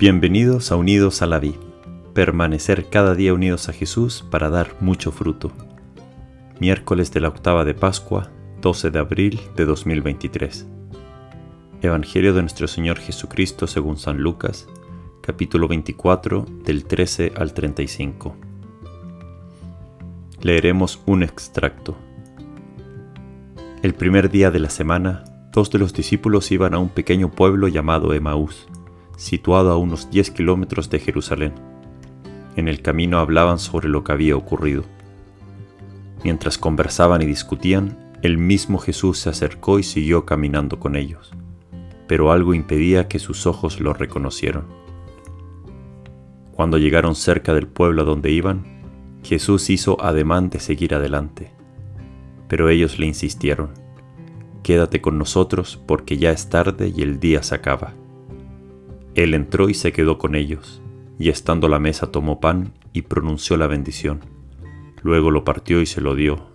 Bienvenidos a Unidos a la Vida. Permanecer cada día unidos a Jesús para dar mucho fruto. Miércoles de la octava de Pascua, 12 de abril de 2023. Evangelio de nuestro Señor Jesucristo según San Lucas, capítulo 24, del 13 al 35. Leeremos un extracto. El primer día de la semana, dos de los discípulos iban a un pequeño pueblo llamado Emaús situado a unos 10 kilómetros de Jerusalén. En el camino hablaban sobre lo que había ocurrido. Mientras conversaban y discutían, el mismo Jesús se acercó y siguió caminando con ellos, pero algo impedía que sus ojos lo reconocieran. Cuando llegaron cerca del pueblo a donde iban, Jesús hizo ademán de seguir adelante, pero ellos le insistieron, Quédate con nosotros porque ya es tarde y el día se acaba. Él entró y se quedó con ellos, y estando a la mesa tomó pan y pronunció la bendición. Luego lo partió y se lo dio.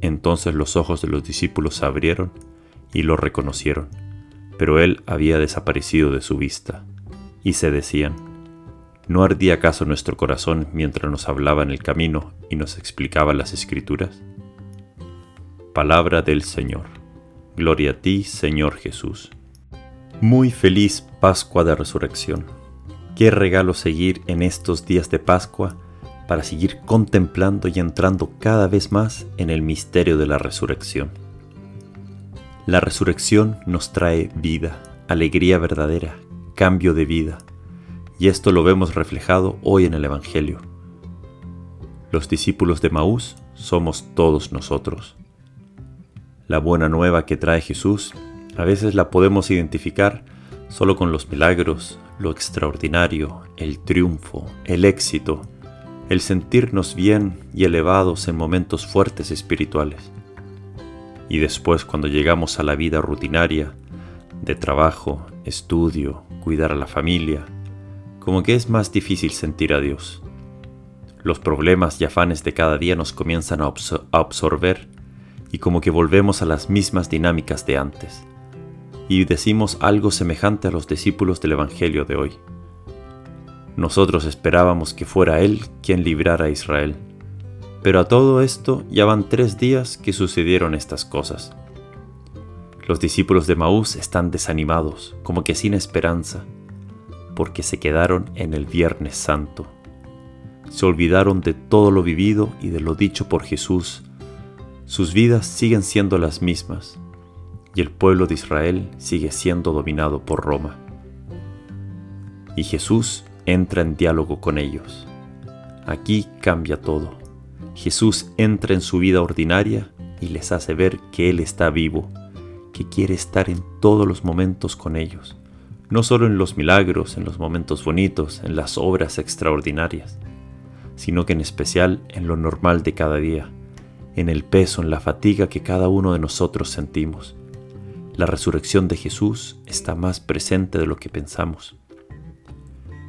Entonces los ojos de los discípulos se abrieron y lo reconocieron, pero él había desaparecido de su vista. Y se decían, ¿no ardía acaso nuestro corazón mientras nos hablaba en el camino y nos explicaba las escrituras? Palabra del Señor. Gloria a ti, Señor Jesús. Muy feliz Pascua de Resurrección. Qué regalo seguir en estos días de Pascua para seguir contemplando y entrando cada vez más en el misterio de la resurrección. La resurrección nos trae vida, alegría verdadera, cambio de vida, y esto lo vemos reflejado hoy en el Evangelio. Los discípulos de Maús somos todos nosotros. La buena nueva que trae Jesús a veces la podemos identificar solo con los milagros, lo extraordinario, el triunfo, el éxito, el sentirnos bien y elevados en momentos fuertes espirituales. Y después cuando llegamos a la vida rutinaria, de trabajo, estudio, cuidar a la familia, como que es más difícil sentir a Dios. Los problemas y afanes de cada día nos comienzan a, absorber y como que volvemos a las mismas dinámicas de antes y decimos algo semejante a los discípulos del Evangelio de hoy. Nosotros esperábamos que fuera Él quien librara a Israel, pero a todo esto ya van tres días que sucedieron estas cosas. Los discípulos de Maús están desanimados, como que sin esperanza, porque se quedaron en el Viernes Santo. Se olvidaron de todo lo vivido y de lo dicho por Jesús. Sus vidas siguen siendo las mismas, y el pueblo de Israel sigue siendo dominado por Roma. Y Jesús entra en diálogo con ellos. Aquí cambia todo. Jesús entra en su vida ordinaria y les hace ver que Él está vivo, que quiere estar en todos los momentos con ellos, no solo en los milagros, en los momentos bonitos, en las obras extraordinarias, sino que en especial en lo normal de cada día, en el peso, en la fatiga que cada uno de nosotros sentimos la resurrección de Jesús está más presente de lo que pensamos.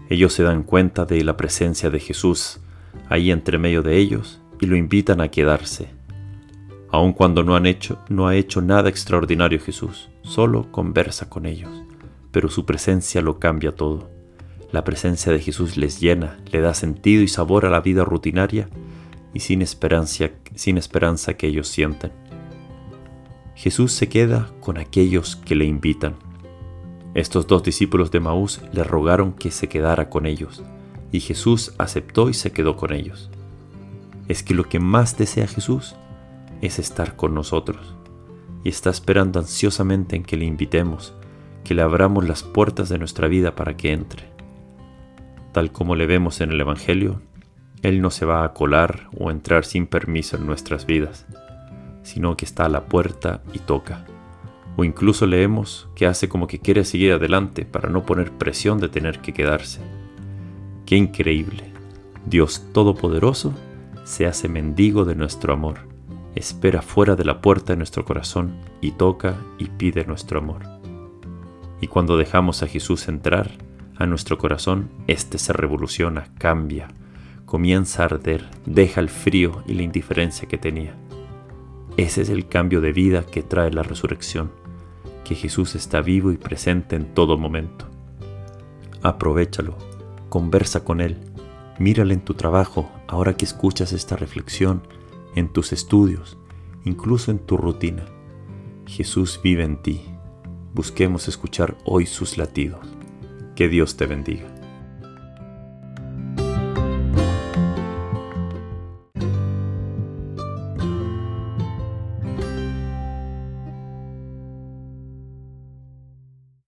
Ellos se dan cuenta de la presencia de Jesús ahí entre medio de ellos y lo invitan a quedarse. Aun cuando no han hecho, no ha hecho nada extraordinario Jesús, solo conversa con ellos, pero su presencia lo cambia todo. La presencia de Jesús les llena, le da sentido y sabor a la vida rutinaria y sin esperanza, sin esperanza que ellos sienten. Jesús se queda con aquellos que le invitan. Estos dos discípulos de Maús le rogaron que se quedara con ellos, y Jesús aceptó y se quedó con ellos. Es que lo que más desea Jesús es estar con nosotros, y está esperando ansiosamente en que le invitemos, que le abramos las puertas de nuestra vida para que entre. Tal como le vemos en el Evangelio, Él no se va a colar o entrar sin permiso en nuestras vidas sino que está a la puerta y toca. O incluso leemos que hace como que quiere seguir adelante para no poner presión de tener que quedarse. Qué increíble. Dios Todopoderoso se hace mendigo de nuestro amor, espera fuera de la puerta de nuestro corazón y toca y pide nuestro amor. Y cuando dejamos a Jesús entrar a nuestro corazón, éste se revoluciona, cambia, comienza a arder, deja el frío y la indiferencia que tenía ese es el cambio de vida que trae la resurrección, que Jesús está vivo y presente en todo momento. Aprovechalo, conversa con Él, mírale en tu trabajo, ahora que escuchas esta reflexión, en tus estudios, incluso en tu rutina. Jesús vive en ti. Busquemos escuchar hoy sus latidos. Que Dios te bendiga.